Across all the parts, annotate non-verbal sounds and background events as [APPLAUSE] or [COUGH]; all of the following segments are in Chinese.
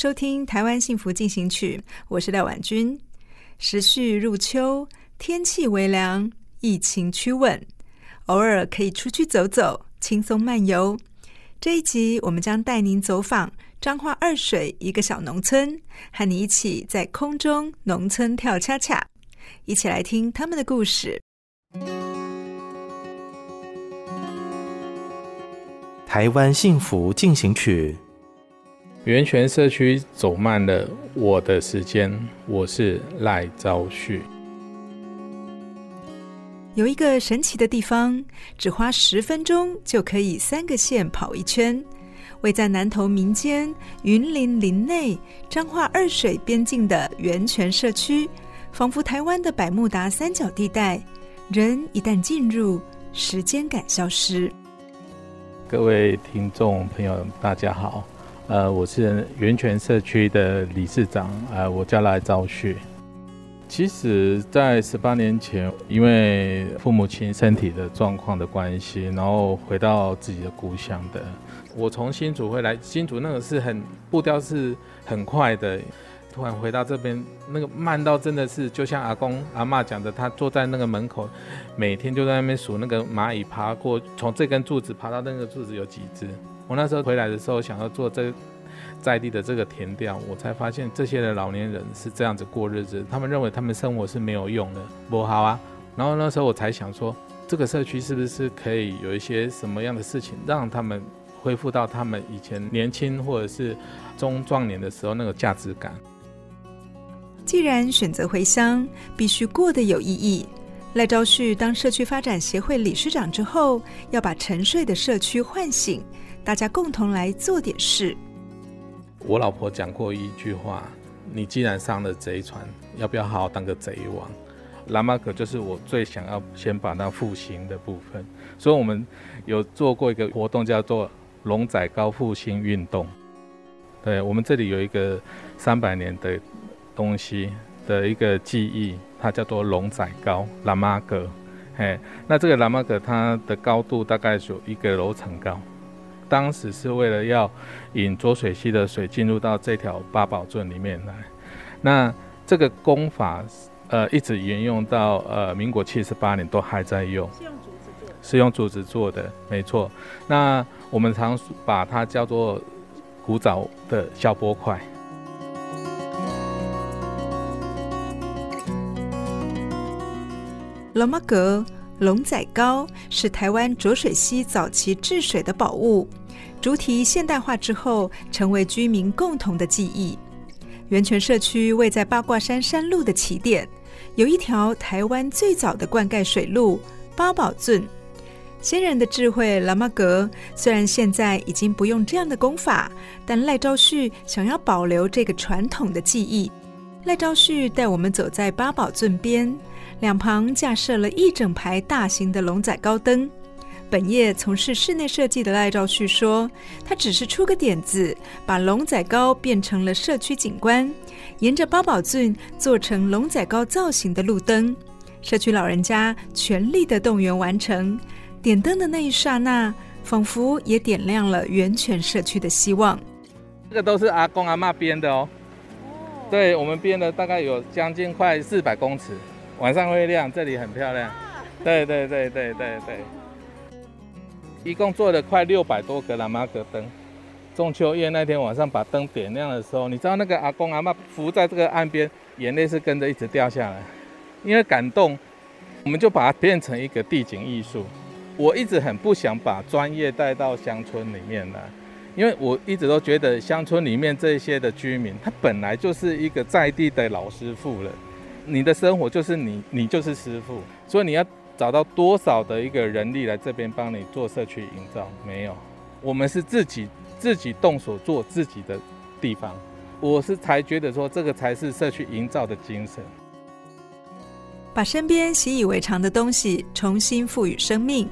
收听《台湾幸福进行曲》，我是廖婉君。时序入秋，天气微凉。疫情趋稳，偶尔可以出去走走，轻松漫游。这一集我们将带您走访彰化二水一个小农村，和你一起在空中农村跳恰恰，一起来听他们的故事。台湾幸福进行曲，源泉社区走慢了我的时间，我是赖昭旭。有一个神奇的地方，只花十分钟就可以三个县跑一圈。位在南投民间云林林内彰化二水边境的源泉社区，仿佛台湾的百慕达三角地带。人一旦进入，时间感消失。各位听众朋友，大家好，呃，我是源泉社区的理事长，呃，我叫赖昭旭。其实，在十八年前，因为父母亲身体的状况的关系，然后回到自己的故乡的。我从新竹回来，新竹那个是很步调是很快的，突然回到这边，那个慢到真的是就像阿公阿嬷讲的，他坐在那个门口，每天就在那边数那个蚂蚁爬过，从这根柱子爬到那个柱子有几只。我那时候回来的时候，想要做这。在地的这个田调，我才发现这些的老年人是这样子过日子。他们认为他们生活是没有用的，不好啊。然后那时候我才想说，这个社区是不是可以有一些什么样的事情，让他们恢复到他们以前年轻或者是中壮年的时候那个价值感。既然选择回乡，必须过得有意义。赖昭旭当社区发展协会理事长之后，要把沉睡的社区唤醒，大家共同来做点事。我老婆讲过一句话：“你既然上了贼船，要不要好好当个贼王？”拉玛戈就是我最想要先把它复兴的部分，所以我们有做过一个活动，叫做“龙仔高复兴运动”。对，我们这里有一个三百年的东西的一个记忆，它叫做龙仔糕拉玛格。嘿，那这个拉玛格它的高度大概有一个楼层高。当时是为了要引浊水溪的水进入到这条八宝圳里面来，那这个工法呃一直沿用到呃民国七十八年都还在用，是用竹子做，是用竹子做的，没错。那我们常把它叫做古早的消波块。拉玛戈龙仔糕是台湾浊水溪早期治水的宝物。主体现代化之后，成为居民共同的记忆。源泉社区位在八卦山山路的起点，有一条台湾最早的灌溉水路——八宝圳。先人的智慧，拉玛戈虽然现在已经不用这样的功法，但赖昭旭想要保留这个传统的记忆。赖昭旭带我们走在八宝圳边，两旁架设了一整排大型的龙仔糕灯。本业从事室内设计的赖兆旭说：“他只是出个点子，把龙仔糕变成了社区景观，沿着八宝圳做成龙仔糕造型的路灯。社区老人家全力的动员完成。点灯的那一刹那，仿佛也点亮了源泉社区的希望。这个都是阿公阿妈编的哦。对，我们编了大概有将近快四百公尺，晚上会亮，这里很漂亮。对对对对对对。”一共做了快六百多个喇嘛格灯，中秋夜那天晚上把灯点亮的时候，你知道那个阿公阿嬷浮在这个岸边，眼泪是跟着一直掉下来，因为感动，我们就把它变成一个地景艺术。我一直很不想把专业带到乡村里面来，因为我一直都觉得乡村里面这些的居民，他本来就是一个在地的老师傅了。你的生活就是你，你就是师傅，所以你要找到多少的一个人力来这边帮你做社区营造？没有，我们是自己自己动手做自己的地方。我是才觉得说，这个才是社区营造的精神。把身边习以为常的东西重新赋予生命。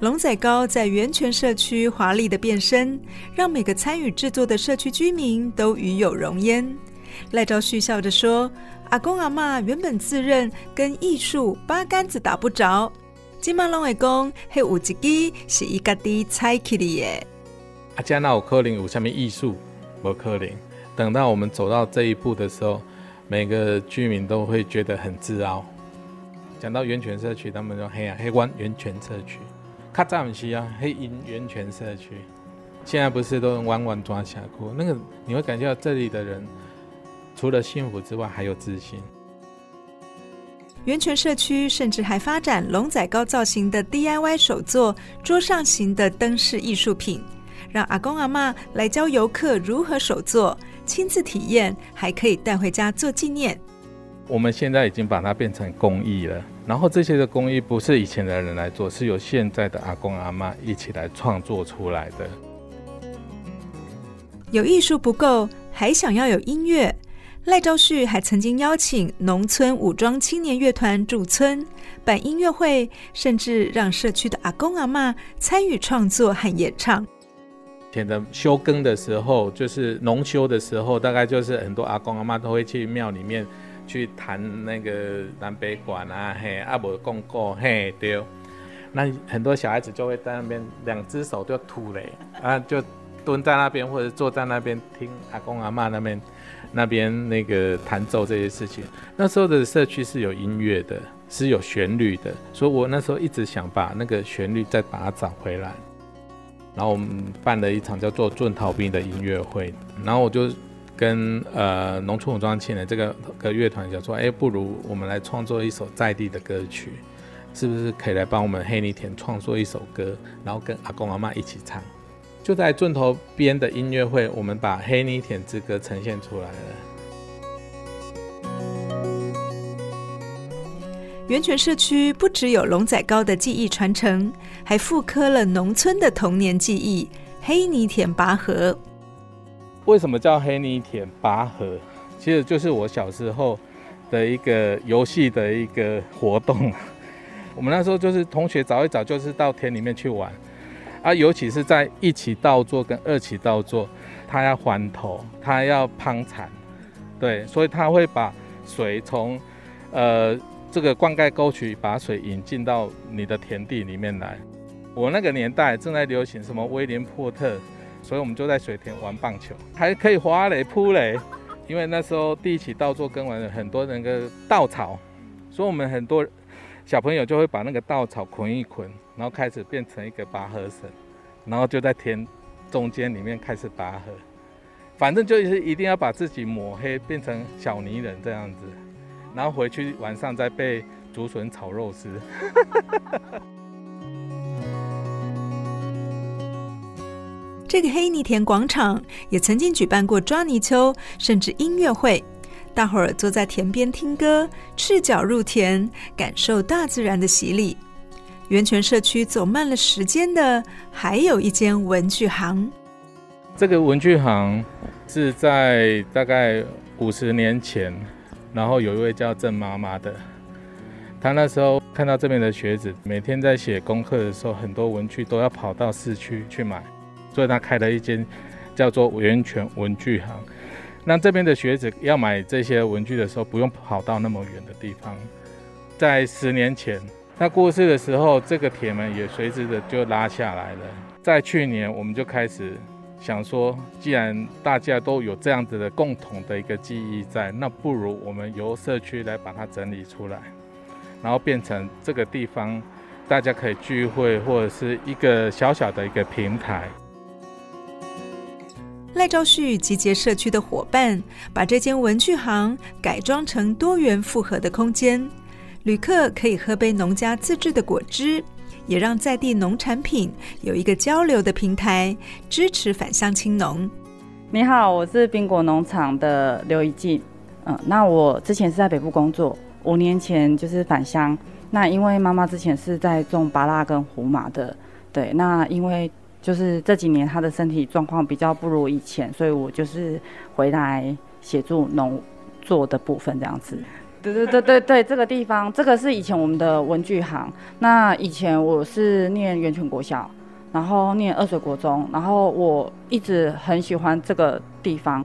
龙仔糕在源泉社区华丽的变身，让每个参与制作的社区居民都与有荣焉。赖昭旭笑着说。阿公阿妈原本自认跟艺术八竿子打不着，今麦拢会讲，嘿有一支是伊家己采起的耶。阿家那有可能有啥物艺术？无可能。等到我们走到这一步的时候，每个居民都会觉得很自傲。讲到源泉社区，他们说嘿啊，嘿湾源泉社区，较早不是啊，黑因源泉社区，现在不是都弯弯抓峡谷？那个你会感觉到这里的人。除了幸福之外，还有自信。源泉社区甚至还发展龙仔糕造型的 DIY 手作桌上型的灯饰艺术品，让阿公阿妈来教游客如何手作，亲自体验，还可以带回家做纪念。我们现在已经把它变成工艺了，然后这些的工艺不是以前的人来做，是由现在的阿公阿妈一起来创作出来的。有艺术不够，还想要有音乐。赖昭旭还曾经邀请农村武装青年乐团驻村办音乐会，甚至让社区的阿公阿妈参与创作和演唱。以前的休耕的时候，就是农休的时候，大概就是很多阿公阿妈都会去庙里面去弹那个南北管啊，嘿，阿伯公过，嘿，对。那很多小孩子就会在那边两只手都吐嘞，啊，就蹲在那边或者坐在那边听阿公阿嬷那边。那边那个弹奏这些事情，那时候的社区是有音乐的，是有旋律的，所以我那时候一直想把那个旋律再把它找回来。然后我们办了一场叫做“俊逃兵”的音乐会，然后我就跟呃农村武装青年这个个乐团讲说，哎，不如我们来创作一首在地的歌曲，是不是可以来帮我们黑泥田创作一首歌，然后跟阿公阿嬷一起唱。就在圳头边的音乐会，我们把《黑泥田之歌》呈现出来了。源泉社区不只有龙仔糕的技艺传承，还复刻了农村的童年记忆——黑泥田拔河。为什么叫黑泥田拔河？其实就是我小时候的一个游戏的一个活动。[LAUGHS] 我们那时候就是同学找一找，就是到田里面去玩。啊，尤其是在一起稻作跟二起稻作，他要还头，他要攀产，对，所以他会把水从呃这个灌溉沟渠把水引进到你的田地里面来。我那个年代正在流行什么威廉波特，所以我们就在水田玩棒球，还可以滑垒扑垒，因为那时候第一起稻作耕完了，很多那个稻草，所以我们很多小朋友就会把那个稻草捆一捆。然后开始变成一个拔河绳，然后就在田中间里面开始拔河，反正就是一定要把自己抹黑，变成小泥人这样子，然后回去晚上再被竹笋炒肉丝。[LAUGHS] 这个黑泥田广场也曾经举办过抓泥鳅，甚至音乐会，大伙儿坐在田边听歌，赤脚入田，感受大自然的洗礼。源泉社区走慢了时间的，还有一间文具行。这个文具行是在大概五十年前，然后有一位叫郑妈妈的，她那时候看到这边的学子每天在写功课的时候，很多文具都要跑到市区去买，所以她开了一间叫做源泉文具行。那这边的学子要买这些文具的时候，不用跑到那么远的地方。在十年前。那过世的时候，这个铁门也随之的就拉下来了。在去年，我们就开始想说，既然大家都有这样子的共同的一个记忆在，那不如我们由社区来把它整理出来，然后变成这个地方大家可以聚会，或者是一个小小的一个平台。赖昭旭集结社区的伙伴，把这间文具行改装成多元复合的空间。旅客可以喝杯农家自制的果汁，也让在地农产品有一个交流的平台，支持返乡青农。你好，我是宾果农场的刘怡静。嗯，那我之前是在北部工作，五年前就是返乡。那因为妈妈之前是在种芭乐跟胡麻的，对。那因为就是这几年他的身体状况比较不如以前，所以我就是回来协助农作的部分这样子。对对对对对，这个地方，这个是以前我们的文具行。那以前我是念源泉国小，然后念二水国中，然后我一直很喜欢这个地方。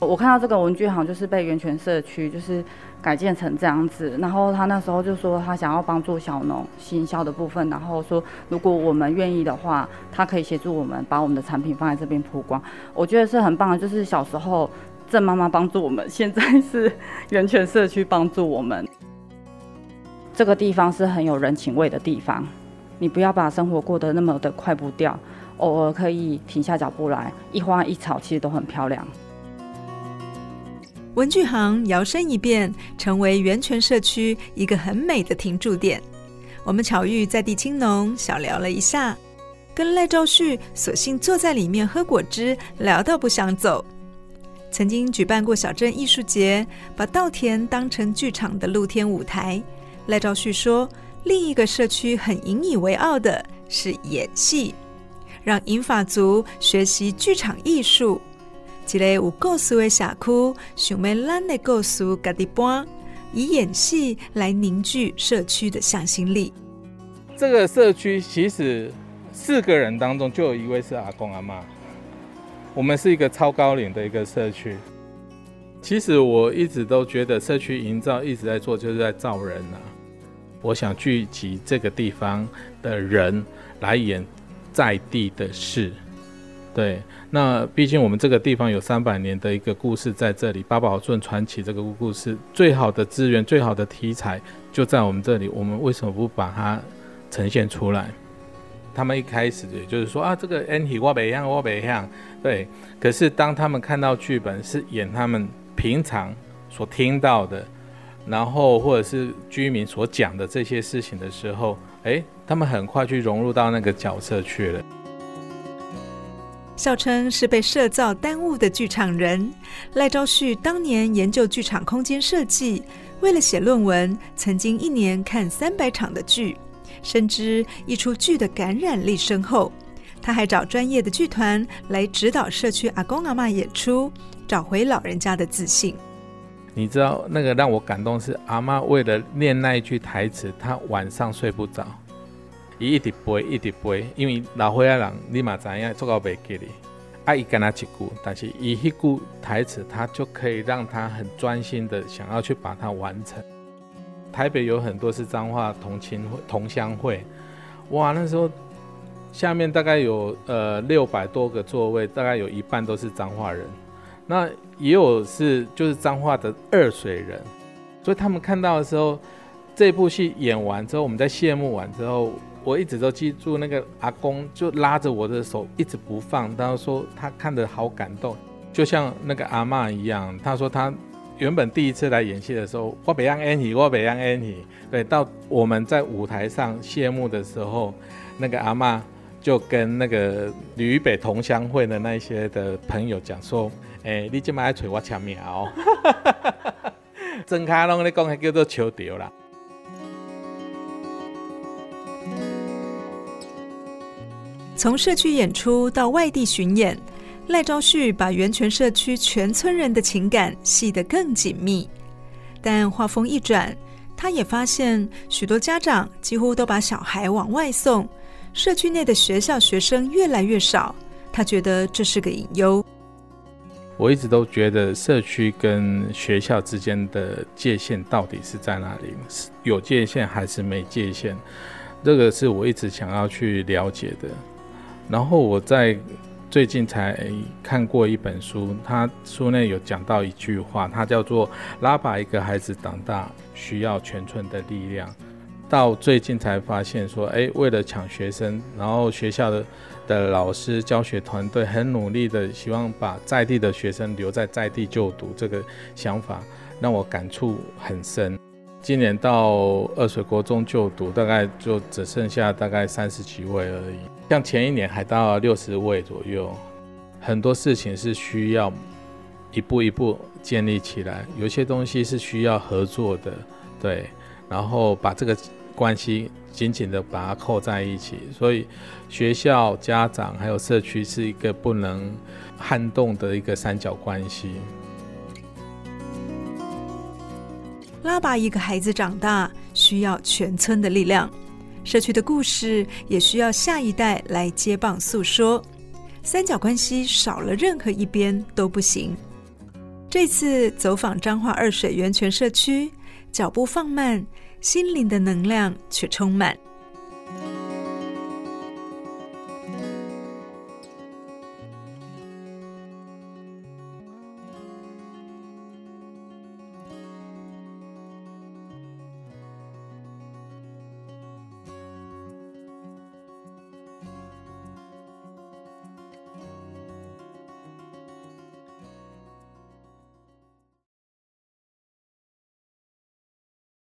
我看到这个文具行就是被源泉社区就是改建成这样子，然后他那时候就说他想要帮助小农行销的部分，然后说如果我们愿意的话，他可以协助我们把我们的产品放在这边曝光。我觉得是很棒的，就是小时候郑妈妈帮助我们，现在是源泉社区帮助我们。这个地方是很有人情味的地方，你不要把生活过得那么的快步调，偶尔可以停下脚步来，一花一草其实都很漂亮。文具行摇身一变，成为源泉社区一个很美的停驻点。我们巧遇在地青农，小聊了一下，跟赖昭旭索性坐在里面喝果汁，聊到不想走。曾经举办过小镇艺术节，把稻田当成剧场的露天舞台。赖昭旭说，另一个社区很引以为傲的是演戏，让银发族学习剧场艺术。一个有故事的社区，想要咱的故事家己搬，以演戏来凝聚社区的向心力。这个社区其实四个人当中就有一位是阿公阿妈。我们是一个超高龄的一个社区。其实我一直都觉得社区营造一直在做，就是在造人、啊。我想聚集这个地方的人来演在地的事。对，那毕竟我们这个地方有三百年的一个故事在这里，八宝顺传奇这个故事，最好的资源、最好的题材就在我们这里，我们为什么不把它呈现出来？他们一开始也就是说 [LAUGHS] 啊，这个演戏我不像，我不像，对。可是当他们看到剧本是演他们平常所听到的，然后或者是居民所讲的这些事情的时候，诶，他们很快去融入到那个角色去了。笑称是被社造耽误的剧场人。赖昭旭当年研究剧场空间设计，为了写论文，曾经一年看三百场的剧，深知一出剧的感染力深厚。他还找专业的剧团来指导社区阿公阿妈演出，找回老人家的自信。你知道那个让我感动是阿妈为了念那一句台词，她晚上睡不着。伊一直背，一直背，因为老岁仔人你嘛知影，做到袂记哩。啊，伊干那一句，但是伊迄句台词，他就可以让他很专心的想要去把它完成。台北有很多是彰化同亲会、同乡会，哇，那时候下面大概有呃六百多个座位，大概有一半都是彰化人，那也有是就是彰化的二水人，所以他们看到的时候，这部戏演完之后，我们在谢幕完之后。我一直都记住那个阿公，就拉着我的手一直不放。他说他看得好感动，就像那个阿嬷一样。他说他原本第一次来演戏的时候，我不让演戏，我不让演戏。对，到我们在舞台上谢幕的时候，那个阿嬷就跟那个旅北同乡会的那些的朋友讲说：“哎、你今麦来找我签名哦。[LAUGHS] ”真卡拢咧讲，叫做求掉啦。从社区演出到外地巡演，赖昭旭把源泉社区全村人的情感系得更紧密。但话锋一转，他也发现许多家长几乎都把小孩往外送，社区内的学校学生越来越少。他觉得这是个隐忧。我一直都觉得社区跟学校之间的界限到底是在哪里？是有界限还是没界限？这个是我一直想要去了解的。然后我在最近才看过一本书，他书内有讲到一句话，它叫做“拉拔一个孩子长大，需要全村的力量”。到最近才发现说，哎，为了抢学生，然后学校的的老师、教学团队很努力的希望把在地的学生留在在地就读，这个想法让我感触很深。今年到二水国中就读，大概就只剩下大概三十几位而已。像前一年还到六十位左右。很多事情是需要一步一步建立起来，有些东西是需要合作的，对，然后把这个关系紧紧的把它扣在一起。所以学校、家长还有社区是一个不能撼动的一个三角关系。拉拔一个孩子长大，需要全村的力量，社区的故事也需要下一代来接棒诉说。三角关系少了任何一边都不行。这次走访彰化二水源泉社区，脚步放慢，心灵的能量却充满。